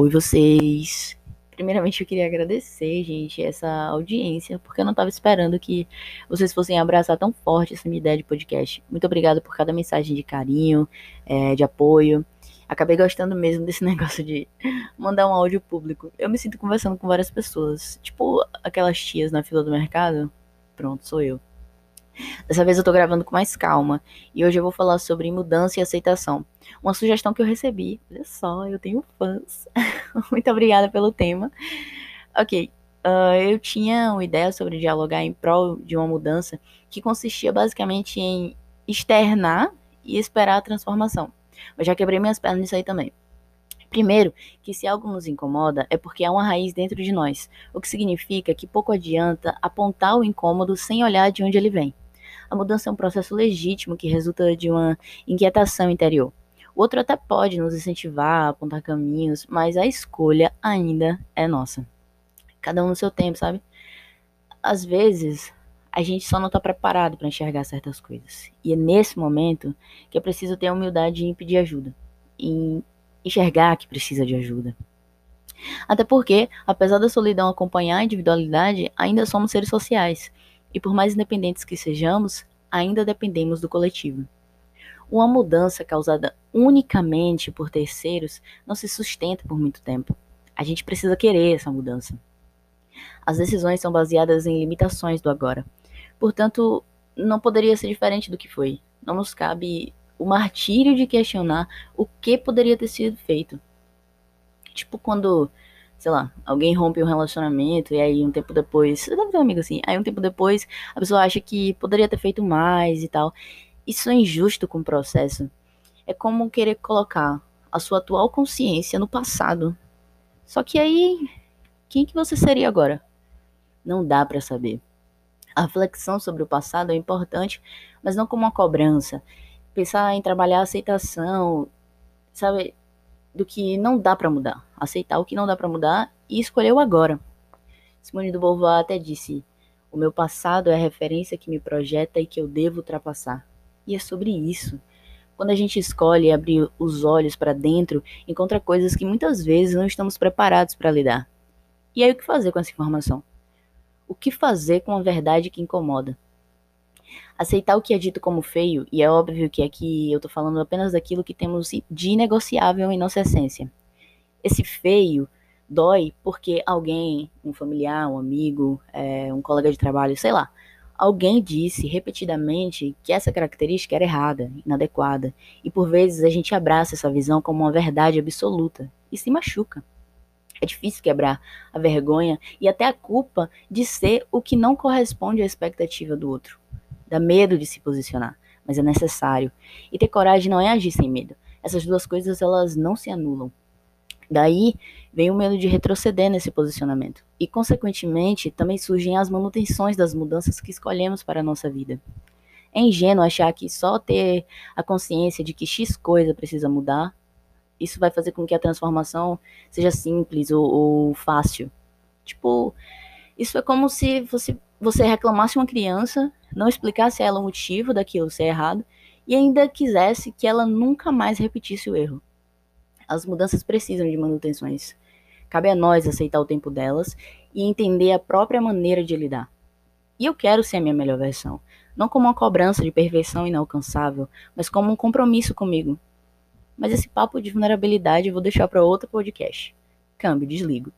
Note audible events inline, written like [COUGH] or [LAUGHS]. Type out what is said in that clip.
Oi, vocês. Primeiramente, eu queria agradecer, gente, essa audiência, porque eu não estava esperando que vocês fossem abraçar tão forte essa minha ideia de podcast. Muito obrigada por cada mensagem de carinho, é, de apoio. Acabei gostando mesmo desse [LAUGHS] negócio de mandar um áudio público. Eu me sinto conversando com várias pessoas, tipo aquelas tias na fila do mercado. Pronto, sou eu. Dessa vez eu tô gravando com mais calma e hoje eu vou falar sobre mudança e aceitação. Uma sugestão que eu recebi. Olha só, eu tenho fãs. [LAUGHS] Muito obrigada pelo tema. Ok, uh, eu tinha uma ideia sobre dialogar em prol de uma mudança que consistia basicamente em externar e esperar a transformação. Eu já quebrei minhas pernas nisso aí também. Primeiro, que se algo nos incomoda é porque há uma raiz dentro de nós, o que significa que pouco adianta apontar o incômodo sem olhar de onde ele vem. A mudança é um processo legítimo que resulta de uma inquietação interior. O outro até pode nos incentivar apontar caminhos, mas a escolha ainda é nossa. Cada um no seu tempo, sabe? Às vezes, a gente só não está preparado para enxergar certas coisas. E é nesse momento que é preciso ter a humildade em pedir ajuda, em enxergar que precisa de ajuda. Até porque, apesar da solidão acompanhar a individualidade, ainda somos seres sociais e por mais independentes que sejamos, ainda dependemos do coletivo. Uma mudança causada unicamente por terceiros não se sustenta por muito tempo. A gente precisa querer essa mudança. As decisões são baseadas em limitações do agora. Portanto, não poderia ser diferente do que foi. Não nos cabe o martírio de questionar o que poderia ter sido feito. Tipo quando sei lá, alguém rompe um relacionamento e aí um tempo depois, você deve ter um amigo assim, aí um tempo depois a pessoa acha que poderia ter feito mais e tal. Isso é injusto com o processo. É como querer colocar a sua atual consciência no passado. Só que aí, quem que você seria agora? Não dá para saber. A reflexão sobre o passado é importante, mas não como uma cobrança. Pensar em trabalhar a aceitação, sabe? Do que não dá para mudar, aceitar o que não dá para mudar e escolher o agora. Simone do Beauvoir até disse: "O meu passado é a referência que me projeta e que eu devo ultrapassar". E é sobre isso. Quando a gente escolhe abrir os olhos para dentro, encontra coisas que muitas vezes não estamos preparados para lidar. E aí o que fazer com essa informação? O que fazer com a verdade que incomoda? Aceitar o que é dito como feio, e é óbvio que aqui eu tô falando apenas daquilo que temos de inegociável em nossa essência. Esse feio dói porque alguém, um familiar, um amigo, é, um colega de trabalho, sei lá, alguém disse repetidamente que essa característica era errada, inadequada, e por vezes a gente abraça essa visão como uma verdade absoluta e se machuca. É difícil quebrar a vergonha e até a culpa de ser o que não corresponde à expectativa do outro. Dá medo de se posicionar, mas é necessário. E ter coragem não é agir sem medo. Essas duas coisas elas não se anulam. Daí vem o medo de retroceder nesse posicionamento. E, consequentemente, também surgem as manutenções das mudanças que escolhemos para a nossa vida. É ingênuo achar que só ter a consciência de que X coisa precisa mudar, isso vai fazer com que a transformação seja simples ou, ou fácil. Tipo, isso é como se você, você reclamasse uma criança não explicasse a ela o motivo daquilo ser errado e ainda quisesse que ela nunca mais repetisse o erro. As mudanças precisam de manutenções. Cabe a nós aceitar o tempo delas e entender a própria maneira de lidar. E eu quero ser a minha melhor versão, não como uma cobrança de perfeição inalcançável, mas como um compromisso comigo. Mas esse papo de vulnerabilidade eu vou deixar para outro podcast. Câmbio, desligo.